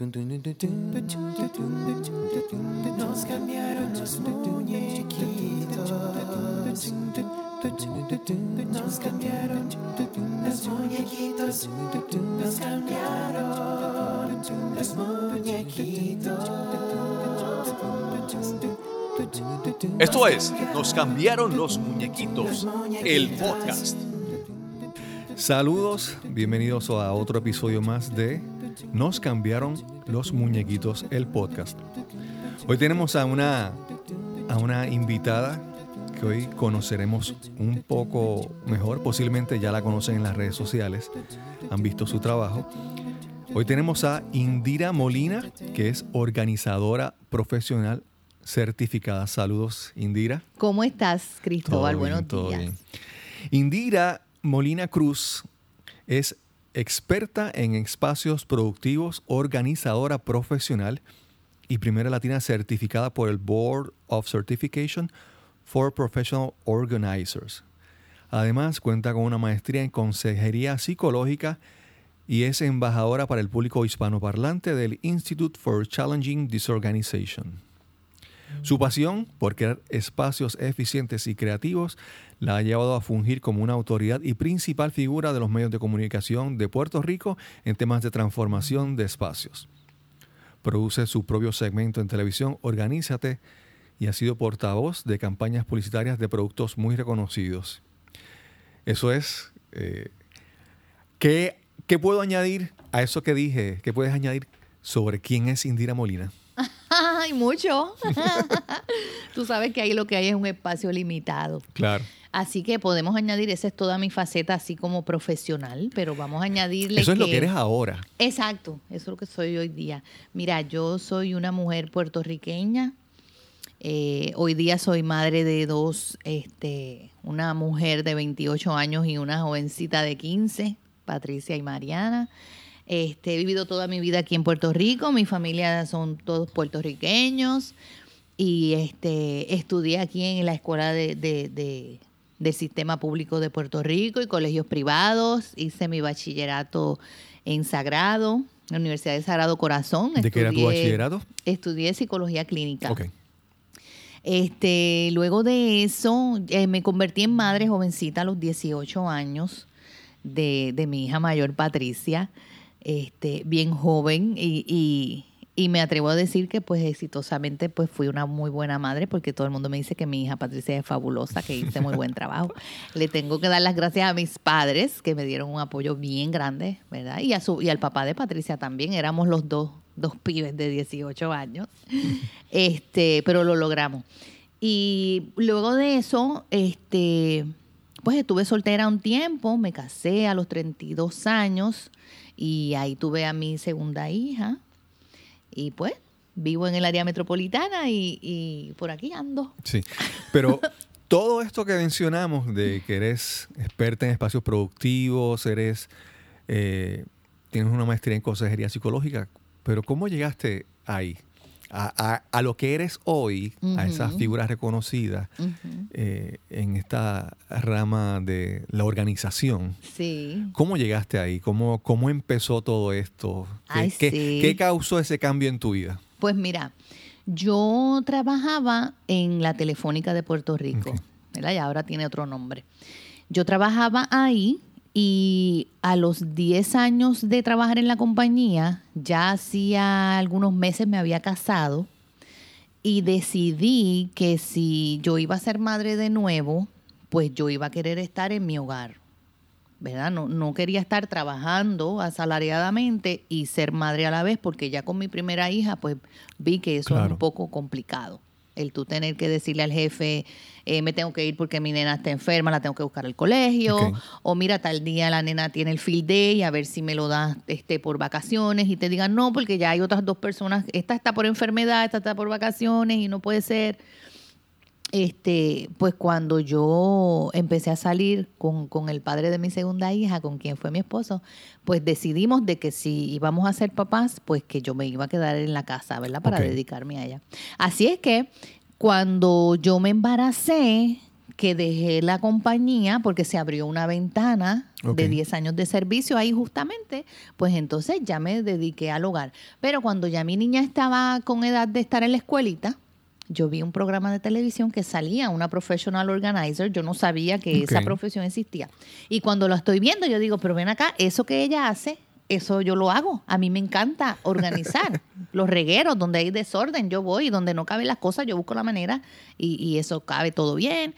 Nos cambiaron los muñequitos. Nos cambiaron los muñequitos. Nos cambiaron los muñequitos. Esto es Nos cambiaron los muñequitos, el podcast. Saludos, bienvenidos a otro episodio más de Nos cambiaron los muñequitos, el podcast. Hoy tenemos a una, a una invitada que hoy conoceremos un poco mejor, posiblemente ya la conocen en las redes sociales, han visto su trabajo. Hoy tenemos a Indira Molina, que es organizadora profesional certificada. Saludos, Indira. ¿Cómo estás, Cristóbal? Todo bien, Buenos todo días. bien. Indira Molina Cruz es experta en espacios productivos, organizadora profesional y primera latina certificada por el Board of Certification for Professional Organizers. Además, cuenta con una maestría en consejería psicológica y es embajadora para el público hispanoparlante del Institute for Challenging Disorganization. Su pasión por crear espacios eficientes y creativos la ha llevado a fungir como una autoridad y principal figura de los medios de comunicación de Puerto Rico en temas de transformación de espacios. Produce su propio segmento en televisión, Organízate, y ha sido portavoz de campañas publicitarias de productos muy reconocidos. Eso es... eh, ¿qué, qué puedo añadir a eso que dije? ¿Qué puedes añadir sobre quién es Indira Molina? Ay, mucho. Tú sabes que ahí lo que hay es un espacio limitado. Claro. Así que podemos añadir, esa es toda mi faceta así como profesional, pero vamos a añadirle Eso es lo que eres ahora. Exacto, eso es lo que soy hoy día. Mira, yo soy una mujer puertorriqueña. Eh, hoy día soy madre de dos, este, una mujer de 28 años y una jovencita de 15, Patricia y Mariana. Este, he vivido toda mi vida aquí en Puerto Rico, mi familia son todos puertorriqueños y este, estudié aquí en la escuela de, de- de- del sistema público de Puerto Rico y colegios privados, hice mi bachillerato en Sagrado, en la Universidad de Sagrado Corazón. ¿De qué era tu bachillerato? Estudié psicología clínica. Este, luego de eso, eh, me convertí en madre jovencita a los 18 años de, de mi hija mayor Patricia, este, bien joven y, y- y me atrevo a decir que pues exitosamente pues fui una muy buena madre porque todo el mundo me dice que mi hija Patricia es fabulosa, que hice muy buen trabajo. Le tengo que dar las gracias a mis padres que me dieron un apoyo bien grande, ¿verdad? Y, a su, y al papá de Patricia también, éramos los dos, dos pibes de 18 años, este, pero lo logramos. Y luego de eso, este, pues estuve soltera un tiempo, me casé a los 32 años y ahí tuve a mi segunda hija. Y pues vivo en el área metropolitana y, y por aquí ando. Sí. Pero todo esto que mencionamos de que eres experta en espacios productivos, eres eh, tienes una maestría en consejería psicológica, pero ¿cómo llegaste ahí? A, a- a lo que eres hoy, a esas figuras reconocidas eh, en esta rama de la organización. Sí. ¿Cómo llegaste ahí? ¿Cómo, cómo empezó todo esto? ¿Qué, Ay, qué- sí. qué causó ese cambio en tu vida? Pues mira, yo trabajaba en la Telefónica de Puerto Rico, Ok. ¿verdad? Y ahora tiene otro nombre. Yo trabajaba ahí y a los 10 años de trabajar en la compañía, ya hacía algunos meses me había casado y decidí que si yo iba a ser madre de nuevo, pues yo iba a querer estar en mi hogar. ¿verdad? No, no quería estar trabajando asalariadamente y ser madre a la vez, porque ya con mi primera hija, pues vi que eso es Claro. un poco complicado. El tú tener que decirle al jefe, eh, me tengo que ir porque mi nena está enferma, la tengo que buscar al colegio, o mira, tal día la nena tiene el field day, a ver si me lo das este, por vacaciones, y te digan no, porque ya hay otras dos personas, esta está por enfermedad, esta está por vacaciones y no puede ser este, pues cuando yo empecé a salir con, con el padre de mi segunda hija, con quien fue mi esposo, pues decidimos de que si íbamos a ser papás, pues que yo me iba a quedar en la casa, ¿verdad? Para dedicarme a ella. Así es que cuando yo me embaracé, que dejé la compañía porque se abrió una ventana de 10 años de servicio ahí justamente, pues entonces ya me dediqué al hogar. Pero cuando ya mi niña estaba con edad de estar en la escuelita, yo vi un programa de televisión que salía una professional organizer, yo no sabía que esa profesión existía. Y cuando lo estoy viendo, yo digo, pero ven acá, eso que ella hace, eso yo lo hago. A mí me encanta organizar los regueros, donde hay desorden, yo voy, y donde no caben las cosas, yo busco la manera y, y eso cabe todo bien.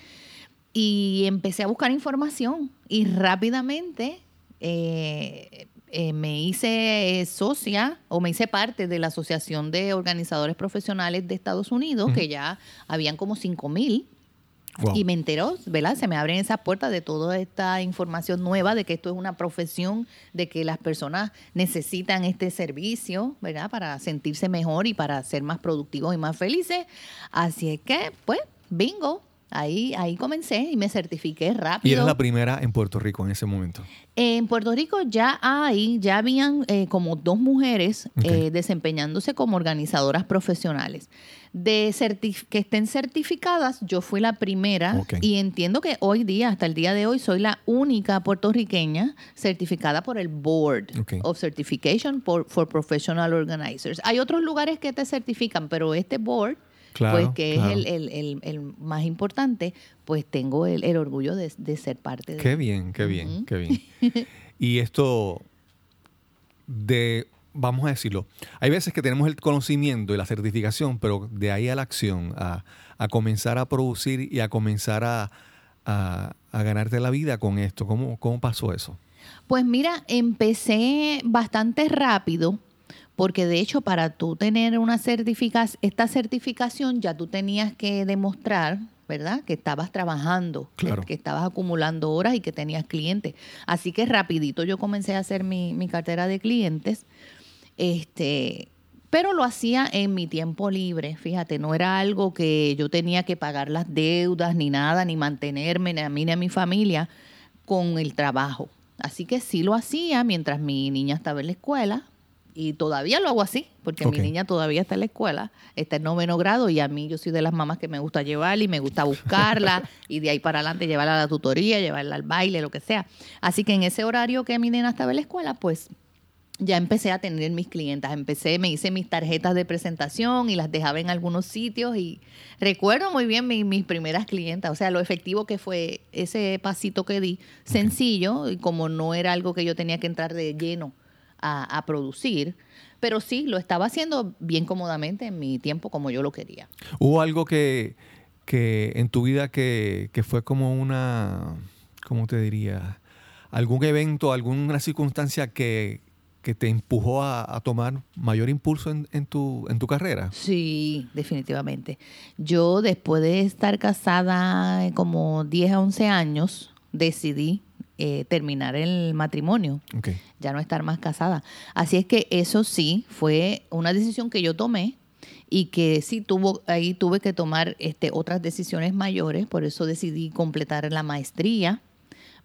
Y empecé a buscar información y rápidamente eh, eh, me hice eh, socia o me hice parte de la Asociación de Organizadores Profesionales de Estados Unidos, que ya habían como 5 mil. Wow. Y me enteró, ¿verdad? Se me abren esas puertas de toda esta información nueva, de que esto es una profesión, de que las personas necesitan este servicio, ¿verdad? Para sentirse mejor y para ser más productivos y más felices. Así es que, pues, bingo. Ahí, ahí comencé y me certifiqué rápido. Y eres la primera en Puerto Rico en ese momento. En Puerto Rico ya hay, ya habían eh, como dos mujeres eh, desempeñándose como organizadoras profesionales. De que estén certificadas, yo fui la primera y entiendo que hoy día, hasta el día de hoy, soy la única puertorriqueña certificada por el Board of Certification for, for Professional Organizers. Hay otros lugares que te certifican, pero este Board, Claro, pues que claro. es el, el- el- el más importante, pues tengo el, orgullo de, de ser parte de Qué bien, qué bien, qué bien. Y esto de, vamos a decirlo, hay veces que tenemos el conocimiento y la certificación, pero de ahí a la acción, a, a comenzar a producir y a comenzar a, a- a ganarte la vida con esto. ¿Cómo, cómo pasó eso? Pues mira, empecé bastante rápido, porque de hecho para tú tener una certificación, esta certificación ya tú tenías que demostrar, ¿verdad? Que estabas trabajando, que- Claro. que, estabas acumulando horas y que tenías clientes. Así que rapidito yo comencé a hacer mi, mi cartera de clientes. Este, pero lo hacía en mi tiempo libre, fíjate, no era algo que yo tenía que pagar las deudas ni nada, ni mantenerme, ni a mí ni a mi familia con el trabajo. Así que sí lo hacía mientras mi niña estaba en la escuela y todavía lo hago así, porque mi niña todavía está en la escuela, está en noveno grado y a mí yo soy de las mamás que me gusta llevarla y me gusta buscarla y de ahí para adelante llevarla a la tutoría, llevarla al baile, lo que sea. Así que en ese horario que mi nena estaba en la escuela, pues ya empecé a tener mis clientas. Empecé, me hice mis tarjetas de presentación y las dejaba en algunos sitios y recuerdo muy bien mi- mis primeras clientas, o sea, lo efectivo que fue ese pasito que di, sencillo, y como no era algo que yo tenía que entrar de lleno a, a producir, pero sí, lo estaba haciendo bien cómodamente en mi tiempo como yo lo quería. ¿Hubo algo que, que en tu vida que, que fue como una, ¿cómo te diría? ¿Algún evento, alguna circunstancia que, que te empujó a, a tomar mayor impulso en, en tu, en tu carrera? Sí, definitivamente. Yo después de estar casada como 10 a 11 años, decidí eh, terminar el matrimonio, ya no estar más casada. Así es que eso sí fue una decisión que yo tomé y que sí tuvo ahí tuve que tomar este otras decisiones mayores, por eso decidí completar la maestría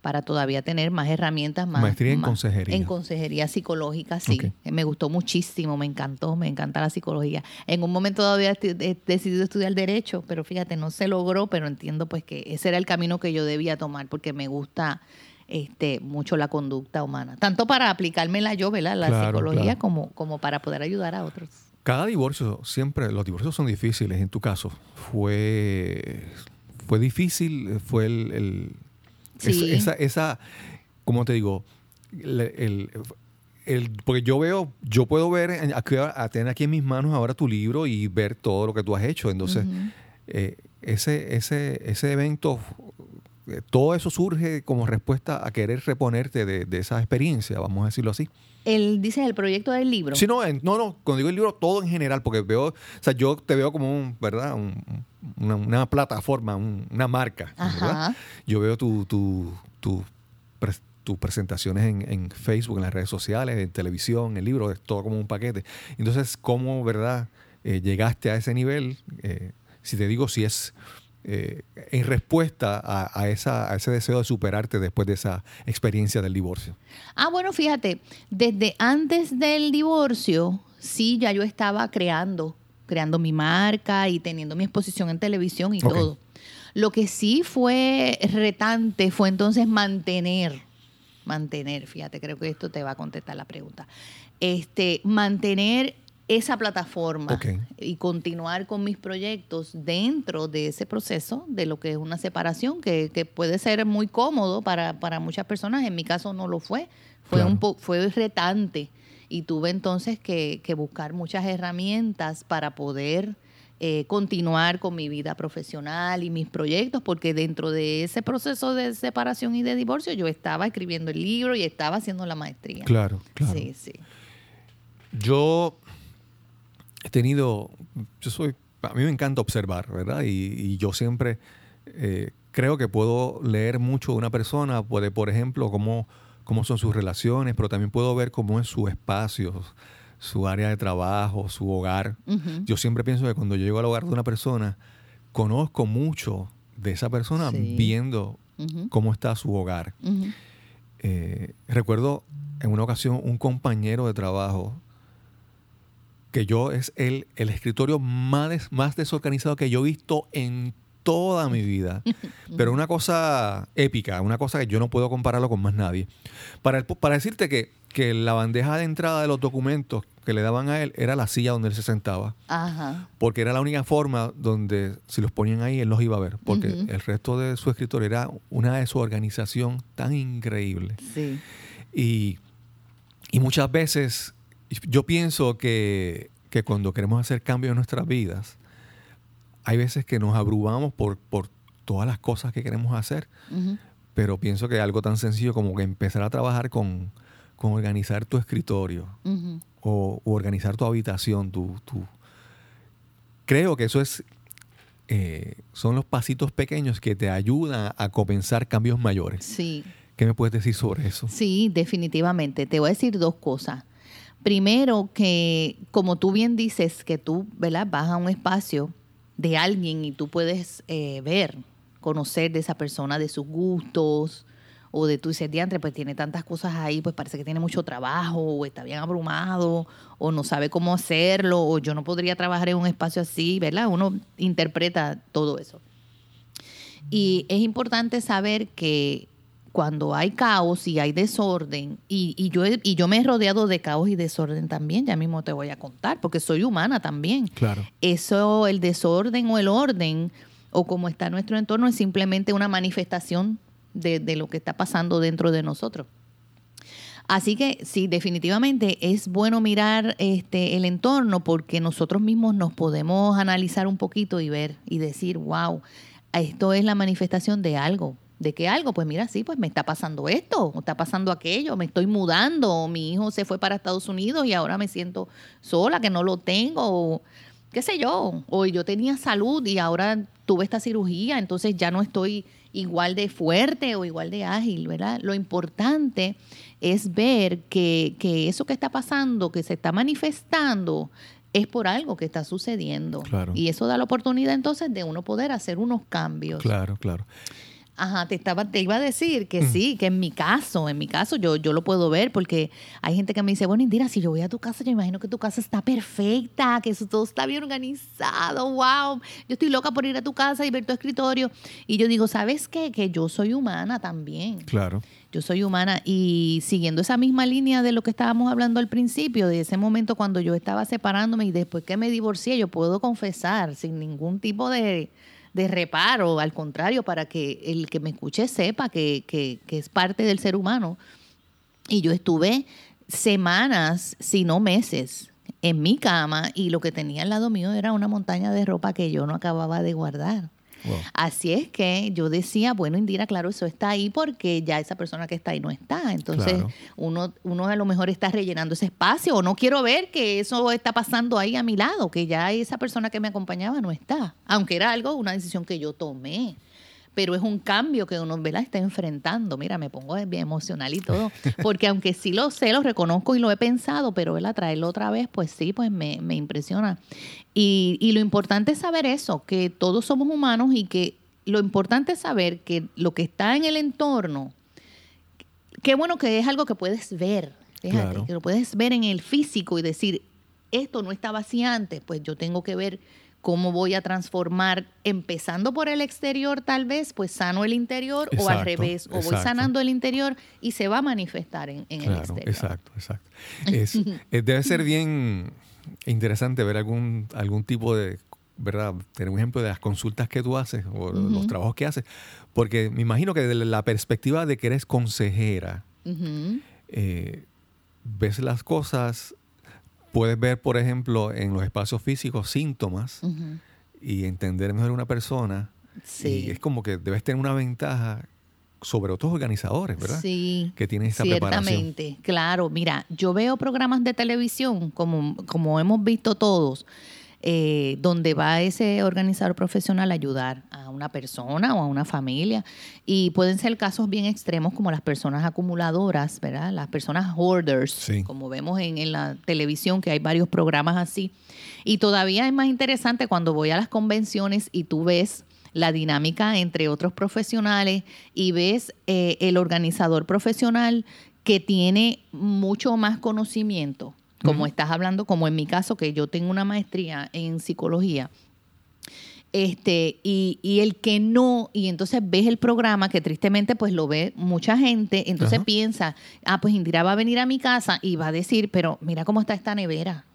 para todavía tener más herramientas más Maestría en más- consejería. en consejería psicológica sí. Me gustó muchísimo me encantó me encanta la psicología. En un momento todavía he decidido estudiar derecho pero fíjate no se logró pero entiendo pues que ese era el camino que yo debía tomar porque me gusta este mucho la conducta humana tanto para aplicármela yo ¿verdad? la Claro, psicología claro. como como para poder ayudar a otros Cada divorcio, siempre, los divorcios son difíciles. En tu caso, fue, fue difícil, fue el, el- Sí. esa, esa, esa- ¿cómo te digo? El, el- el- porque yo veo, yo puedo ver, a tener aquí en mis manos ahora tu libro y ver todo lo que tú has hecho. Entonces, eh, ese, ese, ese evento, todo eso surge como respuesta a querer reponerte de, de esa experiencia, vamos a decirlo así. el dice el proyecto del libro Sí, no, en- no, no, cuando digo el libro, todo en general, porque veo, o sea, yo te veo como un, ¿verdad? Un- una, una plataforma, un- una marca, ¿verdad? Yo veo tu, tu, tus presentaciones en, en Facebook, en las redes sociales, en televisión, el libro, es todo como un paquete. Entonces, ¿cómo, verdad, eh, llegaste a ese nivel? Eh, si te digo, si es eh, en respuesta a, a esa, a ese deseo de superarte después de esa experiencia del divorcio. Ah, bueno, fíjate, desde antes del divorcio, sí, ya yo estaba creando, creando mi marca y teniendo mi exposición en televisión y todo. Lo que sí fue retante fue entonces mantener, mantener, fíjate, creo que esto te va a contestar la pregunta, este, mantener esa plataforma y continuar con mis proyectos dentro de ese proceso de lo que es una separación, que, que puede ser muy cómodo para, para muchas personas, en mi caso no lo fue, fue, Claro. un po- fue retante y tuve entonces que, que buscar muchas herramientas para poder eh, continuar con mi vida profesional y mis proyectos, porque dentro de ese proceso de separación y de divorcio yo estaba escribiendo el libro y estaba haciendo la maestría. Claro, claro. Sí, sí. Yo he tenido, yo soy, a mí me encanta observar, ¿verdad? Y, y yo siempre eh, creo que puedo leer mucho de una persona, puede, por ejemplo, cómo, cómo son sus relaciones, pero también puedo ver cómo es su espacio, su área de trabajo, su hogar. Yo siempre pienso que cuando yo llego al hogar de una persona, conozco mucho de esa persona Sí. viendo cómo está su hogar. Eh, recuerdo en una ocasión un compañero de trabajo que yo es el, el escritorio más, des- más desorganizado que yo he visto en toda mi vida. Pero una cosa épica, una cosa que yo no puedo compararlo con más nadie. Para, el- para decirte que, que la bandeja de entrada de los documentos que le daban a él era la silla donde él se sentaba. Ajá. Porque era la única forma donde si los ponían ahí él los iba a ver. Porque el resto de su escritorio era una desorganización tan increíble. Sí. Y, y muchas veces yo pienso que, que cuando queremos hacer cambios en nuestras vidas, hay veces que nos abrumamos por, por todas las cosas que queremos hacer, pero pienso que algo tan sencillo como que empezar a trabajar con, con organizar tu escritorio o, o organizar tu habitación, tu, tu- creo que eso es... eh, son los pasitos pequeños que te ayudan a comenzar cambios mayores. Sí. ¿Qué me puedes decir sobre eso? Sí, definitivamente. Te voy a decir dos cosas. Primero, que como tú bien dices, que tú ¿verdad? vas a un espacio de alguien y tú puedes eh, ver, conocer de esa persona, de sus gustos, o de tu dices, diantre, pues tiene tantas cosas ahí, pues parece que tiene mucho trabajo, o está bien abrumado, o no sabe cómo hacerlo, o yo no podría trabajar en un espacio así, ¿verdad? Uno interpreta todo eso. Y es importante saber que cuando hay caos y hay desorden, y, y yo, he- y yo me he rodeado de caos y desorden también, ya mismo te voy a contar, porque soy humana también. Claro. Eso, el desorden o el orden, o como está nuestro entorno, es simplemente una manifestación de, de lo que está pasando dentro de nosotros. Así que sí, definitivamente es bueno mirar este el entorno porque nosotros mismos nos podemos analizar un poquito y ver y decir, wow, esto es la manifestación de algo. ¿De qué algo? Pues mira, sí, pues me está pasando esto, o está pasando aquello, me estoy mudando, o mi hijo se fue para Estados Unidos y ahora me siento sola, que no lo tengo, o qué sé yo, o yo tenía salud y ahora tuve esta cirugía, entonces ya no estoy igual de fuerte o igual de ágil, ¿verdad? Lo importante es ver que, que eso que está pasando, que se está manifestando, es por algo que está sucediendo. Claro. Y eso da la oportunidad entonces de uno poder hacer unos cambios. Claro, claro. Ajá, te estaba, te iba a decir que Mm. sí, que en mi caso, en mi caso yo, yo lo puedo ver porque hay gente que me dice, bueno, Indira, si yo voy a tu casa, yo imagino que tu casa está perfecta, que eso todo está bien organizado, wow. Yo estoy loca por ir a tu casa y ver tu escritorio. Y yo digo, ¿sabes qué? Que yo soy humana también. Claro. Yo soy humana y siguiendo esa misma línea de lo que estábamos hablando al principio, de ese momento cuando yo estaba separándome y después que me divorcié, yo puedo confesar sin ningún tipo de, de reparo, al contrario, para que el que me escuche sepa que, que, que es parte del ser humano. Y yo estuve semanas, si no meses, en mi cama y lo que tenía al lado mío era una montaña de ropa que yo no acababa de guardar. Wow. Así es que yo decía, bueno, Indira, claro, eso está ahí porque ya esa persona que está ahí no está. Entonces, Claro. uno, uno a lo mejor está rellenando ese espacio o no quiero ver que eso está pasando ahí a mi lado, que ya esa persona que me acompañaba no está. Aunque era algo, una decisión que yo tomé. Pero es un cambio que uno ¿verdad? está enfrentando. Mira, me pongo bien emocional y todo. Porque aunque sí lo sé, lo reconozco y lo he pensado, pero ¿verdad? traerlo otra vez, pues sí, pues me, me impresiona. Y, y lo importante es saber eso, que todos somos humanos y que lo importante es saber que lo que está en el entorno, qué bueno que es algo que puedes ver, fíjate, Claro. que lo puedes ver en el físico y decir, esto no estaba así antes, pues yo tengo que ver cómo voy a transformar, empezando por el exterior tal vez, pues sano el interior o al revés, o voy sanando el interior y se va a manifestar en, en el exterior. exacto, exacto. Es, eh, debe ser bien interesante ver algún, algún tipo de, ¿verdad? Tener un ejemplo de las consultas que tú haces o los trabajos que haces, porque me imagino que desde la perspectiva de que eres consejera, eh, ves las cosas, puedes ver, por ejemplo, en los espacios físicos síntomas y entender mejor a una persona. Sí. Y es como que debes tener una ventaja sobre otros organizadores, ¿verdad? Sí, Que tienen esta preparación. ciertamente. Claro, mira, yo veo programas de televisión, como, como hemos visto todos, eh, donde va ese organizador profesional a ayudar a una persona o a una familia. Y pueden ser casos bien extremos como las personas acumuladoras, ¿verdad? Las personas hoarders, Sí. como vemos en, en la televisión, que hay varios programas así. Y todavía es más interesante cuando voy a las convenciones y tú ves la dinámica entre otros profesionales y ves eh, el organizador profesional que tiene mucho más conocimiento, como estás hablando, como en mi caso, que yo tengo una maestría en psicología. Este, y, y el que no, y entonces ves el programa que tristemente pues lo ve mucha gente, entonces Ajá. piensa, ah, pues Indira va a venir a mi casa y va a decir, pero mira cómo está esta nevera,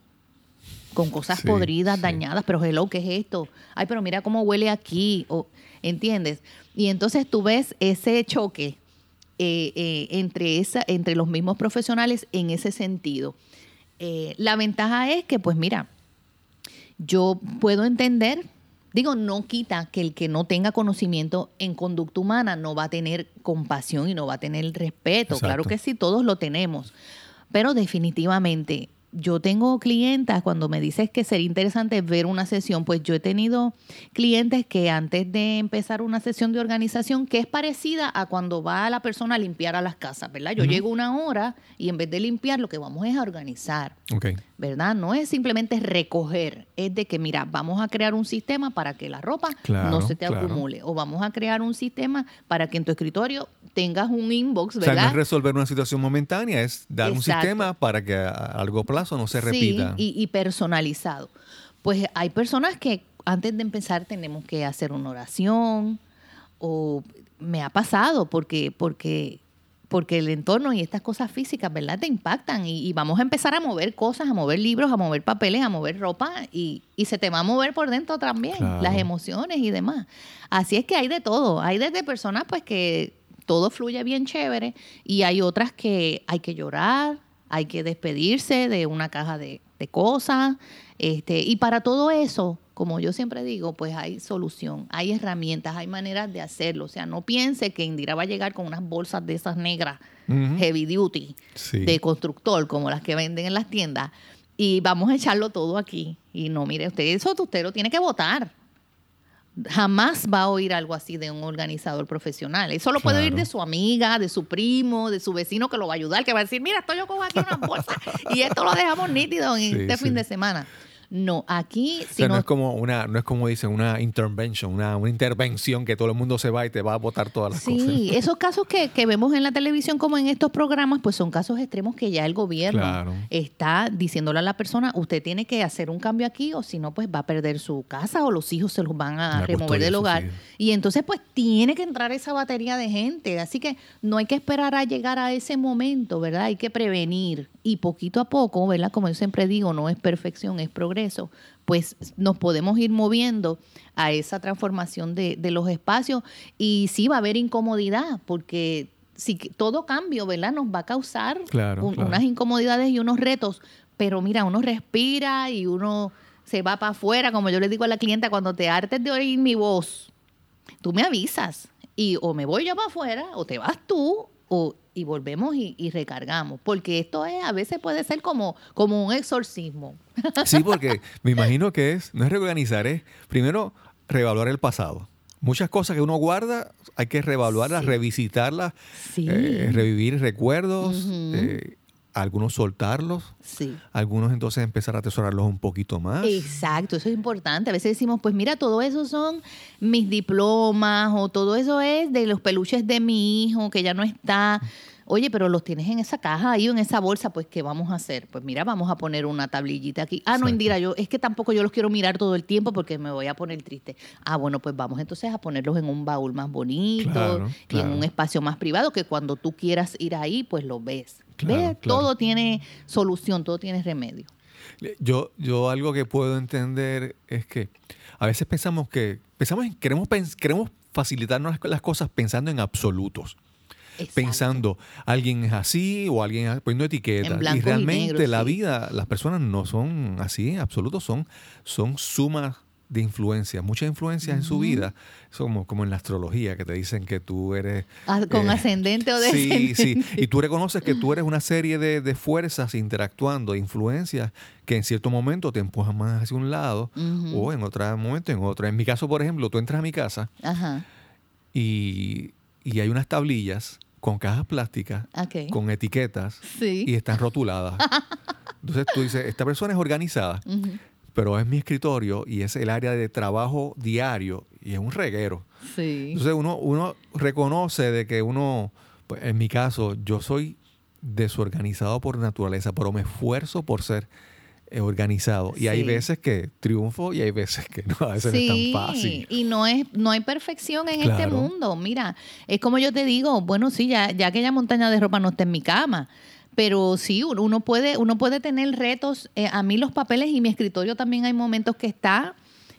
con cosas Sí, podridas, sí. dañadas, pero hello, ¿qué es esto? Ay, pero mira cómo huele aquí, o, ¿entiendes? Y entonces tú ves ese choque eh, eh, entre, esa, entre los mismos profesionales en ese sentido. Eh, la ventaja es que, pues mira, yo puedo entender, digo, no quita que el que no tenga conocimiento en conducta humana no va a tener compasión y no va a tener respeto. Exacto. Claro que sí, todos lo tenemos. Pero definitivamente, yo tengo clientas, cuando me dices que sería interesante ver una sesión, pues yo he tenido clientes que antes de empezar una sesión de organización, que es parecida a cuando va la persona a limpiar a las casas, ¿verdad? Yo llego una hora y en vez de limpiar, lo que vamos es a organizar. ¿Verdad? No es simplemente recoger, es de que, mira, vamos a crear un sistema para que la ropa Claro, no se te claro. acumule, o vamos a crear un sistema para que en tu escritorio tengas un inbox, O sea, no ¿verdad? es resolver una situación momentánea, es dar un sistema para que a, largo plazo no se Sí, repita. y, y personalizado. Pues hay personas que antes de empezar tenemos que hacer una oración, o me ha pasado porque, porque, porque el entorno y estas cosas físicas, ¿verdad? Te impactan y, y vamos a empezar a mover cosas, a mover libros, a mover papeles, a mover ropa y, y se te va a mover por dentro también, Claro. las emociones y demás. Así es que hay de todo. Hay desde personas pues que todo fluye bien chévere y hay otras que hay que llorar, hay que despedirse de una caja de, de cosas. Este, y para todo eso, como yo siempre digo, pues hay solución, hay herramientas, hay maneras de hacerlo. O sea, no piense que Indira va a llegar con unas bolsas de esas negras, heavy duty, Sí. de constructor, como las que venden en las tiendas, y vamos a echarlo todo aquí. Y no, mire, usted eso usted lo tiene que votar. Jamás va a oír algo así de un organizador profesional. Eso lo puede oír de su amiga, de su primo, de su vecino que lo va a ayudar, que va a decir, mira, esto yo cojo aquí una bolsa y esto lo dejamos nítido en Sí, este sí. fin de semana. No, aquí, O sea, no no, es como una, no es como dicen, una intervention, una, una intervención que todo el mundo se va y te va a botar todas las cosas. Sí, esos casos que, que vemos en la televisión como en estos programas, pues son casos extremos que ya el gobierno Claro. está diciéndole a la persona, usted tiene que hacer un cambio aquí o si no, pues va a perder su casa o los hijos se los van a La remover del hogar. Y entonces, pues tiene que entrar esa batería de gente. Así que no hay que esperar a llegar a ese momento, ¿verdad? Hay que prevenir. Y poquito a poco, ¿verdad? Como yo siempre digo, no es perfección, es progreso. Pues nos podemos ir moviendo a esa transformación de, de los espacios. Y sí va a haber incomodidad, porque si todo cambio, ¿verdad? Nos va a causar Claro, un- claro. unas incomodidades y unos retos. Pero mira, uno respira y uno se va para afuera, como yo le digo a la clienta, cuando te hartes de oír mi voz, tú me avisas y o me voy yo para afuera o te vas tú o, y volvemos y, y recargamos. Porque esto es, a veces puede ser como, como un exorcismo. Sí, porque me imagino que es, no es reorganizar, es primero reevaluar el pasado. Muchas cosas que uno guarda hay que reevaluarlas, Sí. revisitarlas, Sí. eh, revivir recuerdos, eh, algunos soltarlos, Sí. algunos entonces empezar a atesorarlos un poquito más. Exacto, eso es importante. A veces decimos, pues mira, todo eso son mis diplomas o todo eso es de los peluches de mi hijo que ya no está. Oye, pero los tienes en esa caja ahí o en esa bolsa, pues ¿qué vamos a hacer? Pues mira, vamos a poner una tablillita aquí. Ah, no, Exacto. Indira, yo es que tampoco yo los quiero mirar todo el tiempo porque me voy a poner triste. Ah, bueno, pues vamos entonces a ponerlos en un baúl más bonito Claro, y en un espacio más privado que cuando tú quieras ir ahí, pues lo ves. Claro, ¿Ves? Todo tiene solución, todo tiene remedio. Yo, yo algo que puedo entender es que a veces pensamos que pensamos en, queremos, queremos facilitarnos las cosas pensando en absolutos. Exacto. Pensando, alguien es así o alguien es- poniendo etiquetas. En blanco y realmente negro, la sí. vida, las personas no son así, absolutos, son, son sumas de influencias, muchas influencias en su vida. Como, como en la astrología, que te dicen que tú eres... Ah, con ascendente o Sí, descendente. sí. Y tú reconoces que tú eres una serie de, de fuerzas interactuando, influencias que en cierto momento te empujan más hacia un lado o en otro momento en otro. En mi caso, por ejemplo, tú entras a mi casa Ajá. y, y hay unas tablillas con cajas plásticas, con etiquetas Sí. y están rotuladas. Entonces tú dices, esta persona es organizada, pero es mi escritorio y es el área de trabajo diario y es un reguero. Sí. Entonces uno, uno reconoce de que uno, pues, en mi caso, yo soy desorganizado por naturaleza, pero me esfuerzo por ser organizado. Y hay veces que triunfo y hay veces que no, a veces no es tan fácil. Y no es, no hay perfección en este mundo. Mira, es como yo te digo, bueno, sí, ya, ya aquella montaña de ropa no está en mi cama. Pero sí, uno puede, uno puede tener retos. Eh, a mí los papeles y mi escritorio también hay momentos que está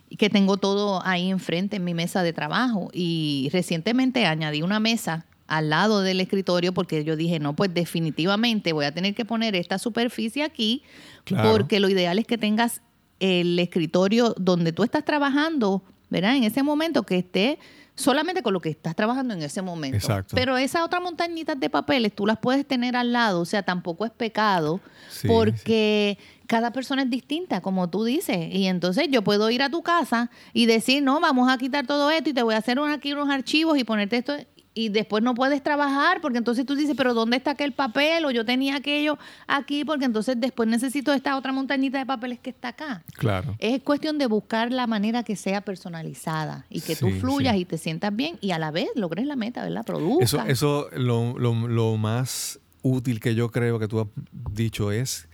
y que tengo todo ahí enfrente en mi mesa de trabajo. Y recientemente añadí una mesa al lado del escritorio porque yo dije, no, pues definitivamente voy a tener que poner esta superficie aquí Claro. porque lo ideal es que tengas el escritorio donde tú estás trabajando, ¿verdad? En ese momento que esté solamente con lo que estás trabajando en ese momento. Exacto. Pero esas otras montañitas de papeles tú las puedes tener al lado, o sea, tampoco es pecado Sí, porque cada persona es distinta, como tú dices. Y entonces yo puedo ir a tu casa y decir, no, vamos a quitar todo esto y te voy a hacer un- aquí unos archivos y ponerte esto. Y después no puedes trabajar porque entonces tú dices, pero ¿dónde está aquel papel? O yo tenía aquello aquí porque entonces después necesito esta otra montañita de papeles que está acá. Claro. Es cuestión de buscar la manera que sea personalizada y que tú fluyas sí. y te sientas bien y a la vez logres la meta, ¿verdad? Produzca. Eso, eso lo, lo- lo más útil que yo creo que tú has dicho es,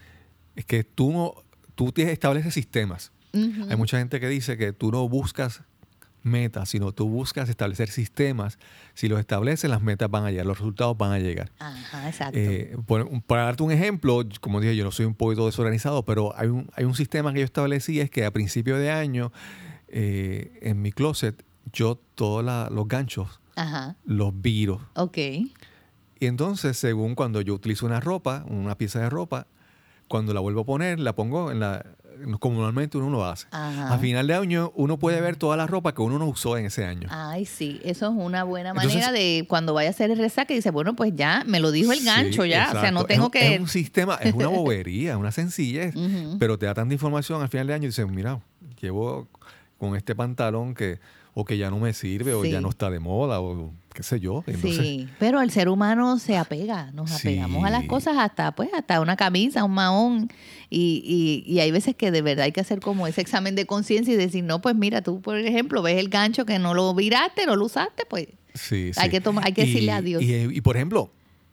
es que tú, no, tú te estableces sistemas. Hay mucha gente que dice que tú no buscas metas, sino tú buscas establecer sistemas. Si los estableces, las metas van a llegar, los resultados van a llegar. Ajá, exacto. Eh, por- para darte un ejemplo, como dije, yo no soy un poquito desorganizado, pero hay un, hay un sistema que yo establecí, es que a principio de año, eh, en mi closet, yo todos los ganchos Ajá. los viro. Ok. Y entonces, según cuando yo utilizo una ropa, una pieza de ropa, cuando la vuelvo a poner, la pongo en la como normalmente uno lo hace. Ajá. A final de año uno puede ver toda la ropa que uno no usó en ese año. Ay, sí, eso es una buena Entonces- manera de cuando vaya a hacer el resaque, dice, bueno, pues ya me lo dijo el Sí, gancho, ya. O sea, no tengo que. Es un sistema, es una bobería, una sencillez, pero te da tanta información al final de año y dices, mira, llevo con este pantalón que o que ya no me sirve o ya no está de moda o qué sé yo. Entonces, sí, pero el ser humano se apega, nos apegamos a las cosas hasta, pues, hasta una camisa, un mahón, y, y, y hay veces que de verdad hay que hacer como ese examen de conciencia y decir, no, pues mira, tú, por ejemplo, ves el gancho que no lo viraste, no lo usaste, pues Sí, Hay sí. que tomar- hay que Y- decirle adiós. Y, y, por ejemplo,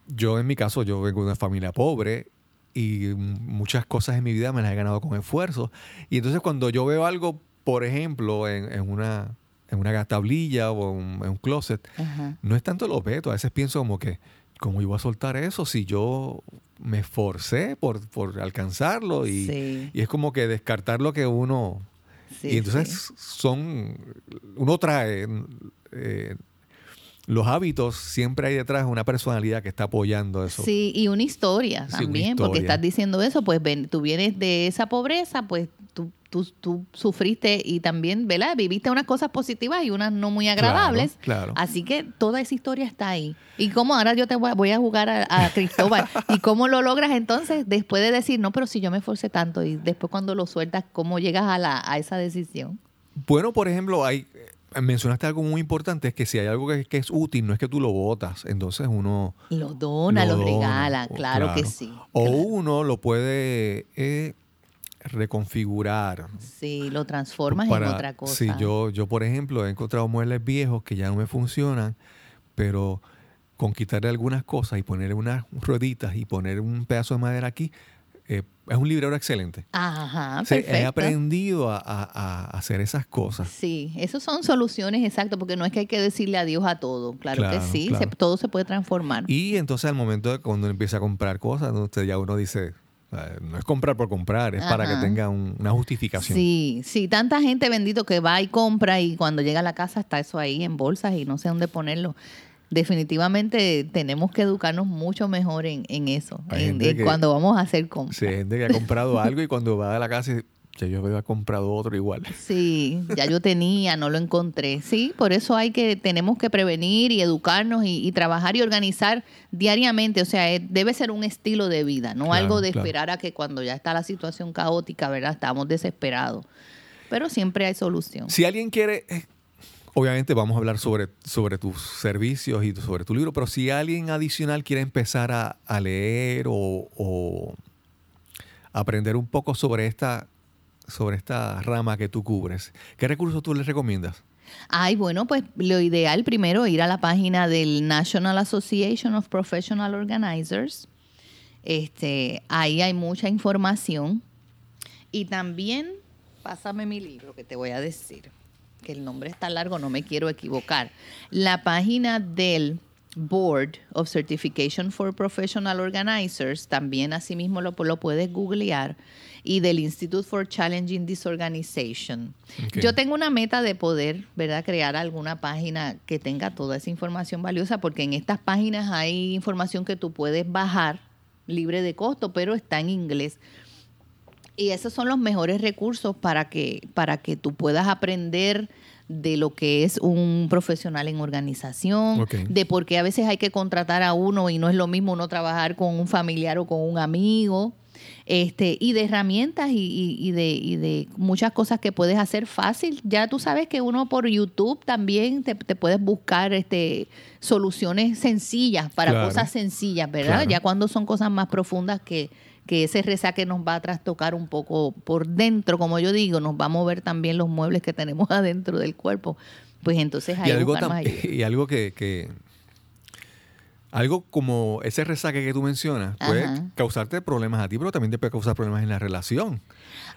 yo en mi caso, yo vengo de una familia pobre y muchas cosas en mi vida me las he ganado con esfuerzo. Y entonces cuando yo veo algo, por ejemplo, en, en una, en una tablilla o en, en un closet, Ajá. no es tanto lo veto. A veces pienso como que, ¿cómo iba a soltar eso si yo me esforcé por, por alcanzarlo? Y, Sí. y es como que descartar lo que uno... Sí, y entonces sí. son, uno trae, eh, los hábitos, siempre hay detrás una personalidad que está apoyando eso. Sí, y una historia Sí, una también, porque estás diciendo eso, pues ven, tú vienes de esa pobreza, pues tú, tú, tú sufriste y también, ¿verdad? Viviste unas cosas positivas y unas no muy agradables. claro. Así que toda esa historia está ahí. Y cómo ahora yo te voy a, voy a jugar a, a Cristóbal. ¿Y cómo lo logras entonces después de decir, no, pero si yo me esforcé tanto y después cuando lo sueltas, ¿cómo llegas a, la, a esa decisión? Bueno, por ejemplo, hay mencionaste algo muy importante, es que si hay algo que, que es útil, no es que tú lo botas, entonces uno... Lo dona, lo, dona, regala, claro, que sí. O claro. uno lo puede eh, reconfigurar. Sí, lo transformas para- en otra cosa. Sí, yo, yo, por ejemplo, he encontrado muebles viejos que ya no me funcionan, pero con quitarle algunas cosas y poner unas rueditas y poner un pedazo de madera aquí, es un librero excelente. Ajá, O sea, he perfecto. aprendido a, a- a hacer esas cosas. Sí, esas son soluciones exactas, porque no es que hay que decirle adiós a todo. Claro, Claro, que sí, claro. se- todo se puede transformar. Y entonces al momento de cuando uno empieza a comprar cosas, entonces ya uno dice, eh, no es comprar por comprar, es para que tenga un- una justificación. Sí, sí, tanta gente bendito que va y compra y cuando llega a la casa está eso ahí en bolsas y no sé dónde ponerlo. Definitivamente tenemos que educarnos mucho mejor en, en eso, en- gente en que- cuando vamos a hacer compras. Sí, hay gente que ha comprado algo y cuando va a la casa, ya yo había comprado otro igual. Sí, ya yo tenía, no lo encontré. Sí, por eso hay que, tenemos que prevenir y educarnos y, y trabajar y organizar diariamente. O sea, eh, debe ser un estilo de vida, no Claro, algo de claro. esperar a que cuando ya está la situación caótica, ¿verdad? Estamos desesperados. Pero siempre hay solución. Si alguien quiere, eh, obviamente vamos a hablar sobre, sobre tus servicios y sobre tu libro, pero si alguien adicional quiere empezar a, a leer o, o aprender un poco sobre esta, sobre esta rama que tú cubres, ¿qué recursos tú les recomiendas? Ay, bueno, pues lo ideal primero ir a la página del National Association of Professional Organizers. Este, ahí hay mucha información. Y también, pásame mi libro que te voy a decir, que el nombre está largo, no me quiero equivocar. La página del Board of Certification for Professional Organizers, también asimismo lo, lo puedes googlear, y del Institute for Challenging Disorganization. Yo tengo una meta de poder, ¿verdad?, crear alguna página que tenga toda esa información valiosa, porque en estas páginas hay información que tú puedes bajar libre de costo, pero está en inglés. Y esos son los mejores recursos para que, para que tú puedas aprender de lo que es un profesional en organización, de por qué a veces hay que contratar a uno y no es lo mismo uno trabajar con un familiar o con un amigo, este, y de herramientas y, y- y de, y de muchas cosas que puedes hacer fácil. Ya tú sabes que uno por YouTube también te, te puedes buscar este, soluciones sencillas para Claro. cosas sencillas, ¿verdad? Claro. Ya cuando son cosas más profundas que, que ese resaque nos va a trastocar un poco por dentro, como yo digo, nos va a mover también los muebles que tenemos adentro del cuerpo. Pues entonces hay algo, más ayuda. y algo que, que- algo como ese resaque que tú mencionas puede Ajá. causarte problemas a ti, pero también te puede causar problemas en la relación.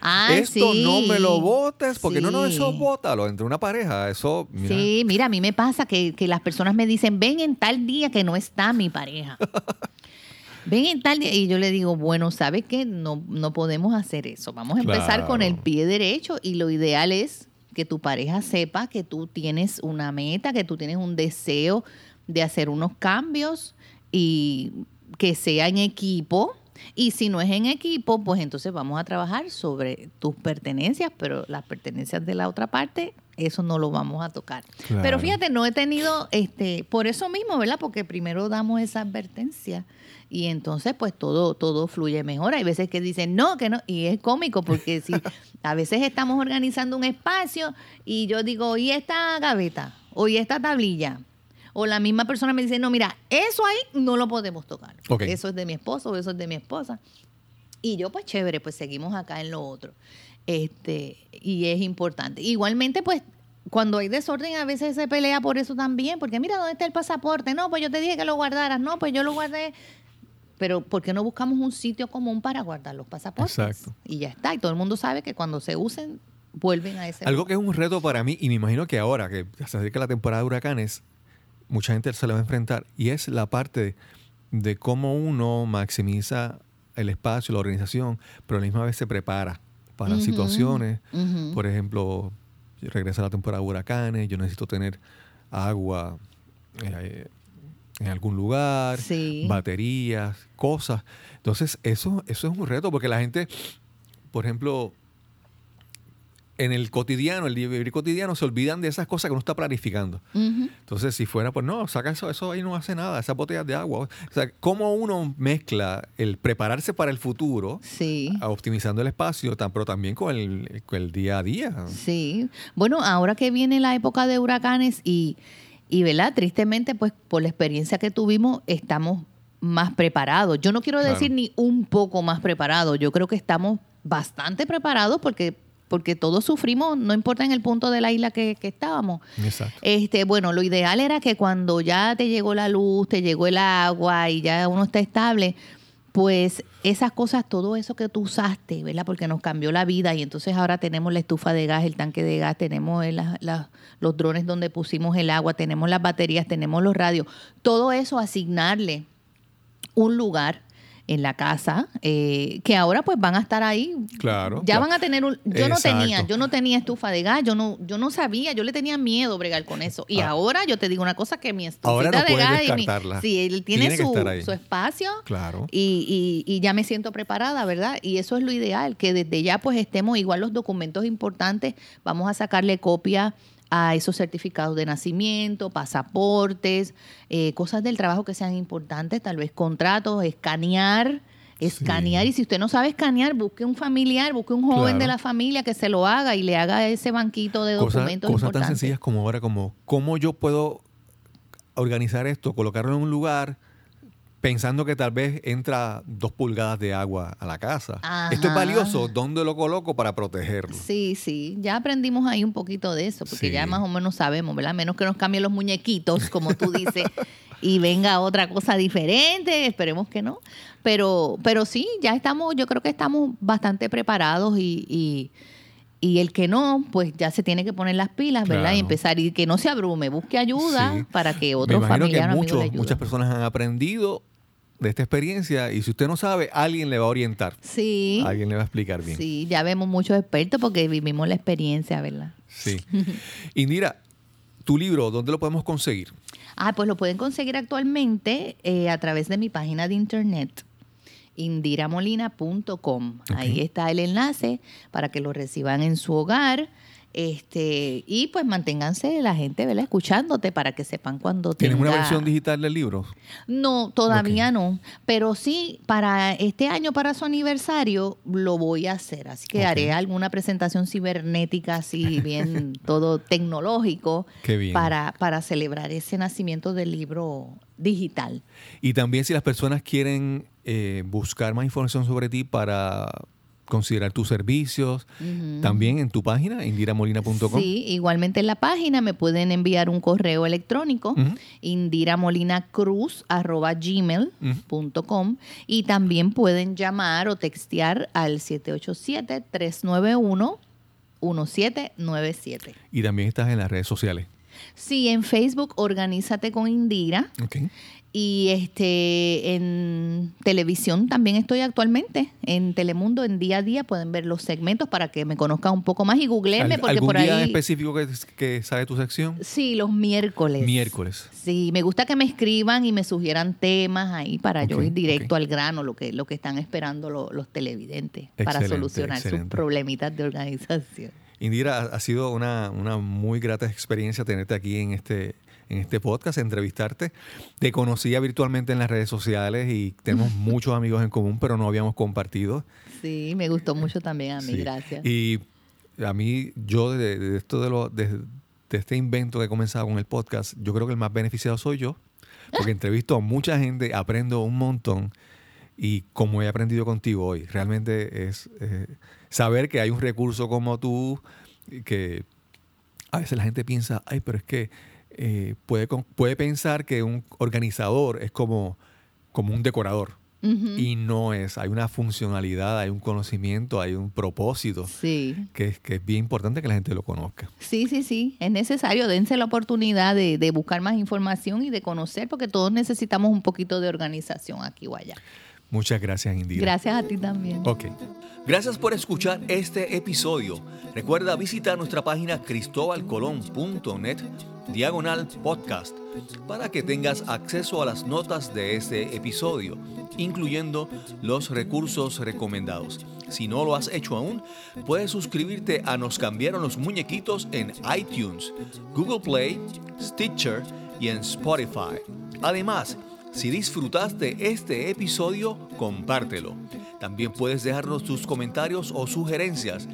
Ah, Esto sí. no me lo votes, porque no, no, eso bótalo entre una pareja. Eso, mira, Sí, mira, a mí me pasa que, que las personas me dicen, ven en tal día que no está mi pareja. ven en tal día. Y yo le digo, bueno, ¿sabes qué? No, no podemos hacer eso. Vamos a empezar con el pie derecho y lo ideal es que tu pareja sepa que tú tienes una meta, que tú tienes un deseo de hacer unos cambios y que sea en equipo. Y si no es en equipo, pues entonces vamos a trabajar sobre tus pertenencias, pero las pertenencias de la otra parte, eso no lo vamos a tocar. Claro. Pero fíjate, no he tenido, este, por eso mismo, ¿verdad? Porque primero damos esa advertencia y entonces pues todo, todo fluye mejor. Hay veces que dicen no, que no, y es cómico porque si a veces estamos organizando un espacio y yo digo, ¿y esta gaveta? ¿O y esta tablilla? O la misma persona me dice, no, mira, eso ahí no lo podemos tocar. Ok. Eso es de mi esposo, eso es de mi esposa. Y yo, pues chévere, pues seguimos acá en lo otro. Este, y es importante. Igualmente, pues, cuando hay desorden, a veces se pelea por eso también, porque mira, ¿dónde está el pasaporte? No, pues yo te dije que lo guardaras, no, pues yo lo guardé. Pero, ¿por qué no buscamos un sitio común para guardar los pasaportes? Exacto. Y ya está. Y todo el mundo sabe que cuando se usen, vuelven a ese Algo lugar. que es un reto para mí, y me imagino que ahora que se acerca la temporada de huracanes, mucha gente se le va a enfrentar, y es la parte de cómo uno maximiza el espacio, la organización, pero a la misma vez se prepara para situaciones. Por ejemplo, regresa la temporada de huracanes, yo necesito tener agua eh, en algún lugar, Sí. baterías, cosas. Entonces, eso, eso es un reto, porque la gente, por ejemplo, en el cotidiano, el vivir cotidiano, se olvidan de esas cosas que uno está planificando. Entonces, si fuera, pues no, saca eso, eso ahí no hace nada, esas botellas de agua. O sea, cómo uno mezcla el prepararse para el futuro, Sí. optimizando el espacio, pero también con el, con el día a día. Sí. Bueno, ahora que viene la época de huracanes y, y ¿verdad? Tristemente, pues por la experiencia que tuvimos, estamos más preparados. Yo no quiero Claro. decir ni un poco más preparados. Yo creo que estamos bastante preparados porque porque todos sufrimos, no importa en el punto de la isla que, que estábamos. Exacto. Este, bueno, lo ideal era que cuando ya te llegó la luz, te llegó el agua y ya uno está estable, pues esas cosas, todo eso que tú usaste, ¿verdad? Porque nos cambió la vida y entonces ahora tenemos la estufa de gas, el tanque de gas, tenemos la- la- los drones donde pusimos el agua, tenemos las baterías, tenemos los radios, todo eso asignarle un lugar en la casa eh, que ahora pues van a estar ahí Claro, ya claro. van a tener un yo no tenía yo no tenía estufa de gas yo no yo no sabía yo le tenía miedo bregar con eso y Ah. ahora yo te digo una cosa que mi Ahora no de gas y mi- sí él tiene, su, su espacio Claro. y, y- y ya me siento preparada, ¿verdad? Y eso es lo ideal, que desde ya pues estemos igual los documentos importantes, vamos a sacarle copia a esos certificados de nacimiento, pasaportes, eh, cosas del trabajo que sean importantes, tal vez contratos, escanear, escanear. Y si usted no sabe escanear, busque un familiar, busque un joven Claro. de la familia que se lo haga y le haga ese banquito de Cosas, documentos cosas tan sencillas como ahora, como cómo yo puedo organizar esto, colocarlo en un lugar pensando que tal vez entra dos pulgadas de agua a la casa. Esto es valioso, ¿dónde lo coloco para protegerlo? Sí, sí, ya aprendimos ahí un poquito de eso, porque Sí. ya más o menos sabemos, ¿verdad? Menos que nos cambien los muñequitos, como tú dices, y venga otra cosa diferente, esperemos que no. Pero, pero sí, ya estamos, yo creo que estamos bastante preparados y, y, y el que no, pues ya se tiene que poner las pilas, ¿verdad? Claro. Y empezar, y que no se abrume, busque ayuda Sí. para que Me otro imagino familiar que o amigo muchos- le ayude. muchas personas han aprendido de esta experiencia y si usted no sabe, alguien le va a orientar. Sí, Alguien le va a explicar bien. sí, ya vemos muchos expertos porque vivimos la experiencia, ¿verdad? Sí. Indira, tu libro, ¿dónde lo podemos conseguir? Ah, pues lo pueden conseguir actualmente eh, a través de mi página de internet indiramolina.com. Ahí está el enlace para que lo reciban en su hogar. Este, y pues manténganse la gente, ¿verdad? Escuchándote para que sepan cuando ¿Tienes una tenga- versión digital del libro? No, todavía no. Pero sí, para este año, para su aniversario, lo voy a hacer. Así que haré alguna presentación cibernética, así bien todo tecnológico, Qué bien. Para, para celebrar ese nacimiento del libro digital. Y también si las personas quieren eh, buscar más información sobre ti para considerar tus servicios, también en tu página, indiramolina.com. Sí, igualmente en la página me pueden enviar un correo electrónico, Ujú. indiramolinacruz.gmail.com y también pueden llamar o textear al 787-391-1797. Y también estás en las redes sociales. Sí, en Facebook Organízate con Indira y este en televisión también estoy actualmente en Telemundo en día a día pueden ver los segmentos para que me conozcan un poco más y googleenme ¿Al- porque ¿Algún por día ahí específico que, que sabe tu sección? Sí, los miércoles. Miércoles. Sí, me gusta que me escriban y me sugieran temas ahí para yo ir directo al grano, lo que, lo que están esperando lo- los televidentes para Excelente, solucionar sus problemitas de organización. Indira, ha- sido una, una muy grata experiencia tenerte aquí en este, en este podcast, entrevistarte. Te conocía virtualmente en las redes sociales y tenemos muchos amigos en común, pero no habíamos compartido. Sí, me gustó mucho también a mí, Sí. gracias. Y a mí, yo de, de esto de, lo, de, de este invento que he comenzado con el podcast, yo creo que el más beneficiado soy yo, porque entrevisto a mucha gente, aprendo un montón y como he aprendido contigo hoy, realmente es eh, saber que hay un recurso como tú que a veces la gente piensa, ay, pero es que eh, puede, puede pensar que un organizador es como, como un decorador. Y no es, hay una funcionalidad, hay un conocimiento, hay un propósito Sí, que es, que es bien importante que la gente lo conozca. sí, sí, sí, es necesario, dense la oportunidad de, de buscar más información y de conocer, porque todos necesitamos un poquito de organización aquí o allá. Muchas gracias, Indira. Gracias a ti también. Ok. Gracias por escuchar este episodio. Recuerda visitar nuestra página cristobalcolón.net diagonal podcast para que tengas acceso a las notas de este episodio, incluyendo los recursos recomendados. Si no lo has hecho aún, puedes suscribirte a Nos cambiaron los muñequitos en iTunes, Google Play, Stitcher y en Spotify. Además, si disfrutaste este episodio, compártelo. También puedes dejarnos tus comentarios o sugerencias.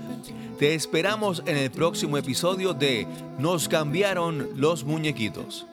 Te esperamos en el próximo episodio de Nos cambiaron los muñequitos.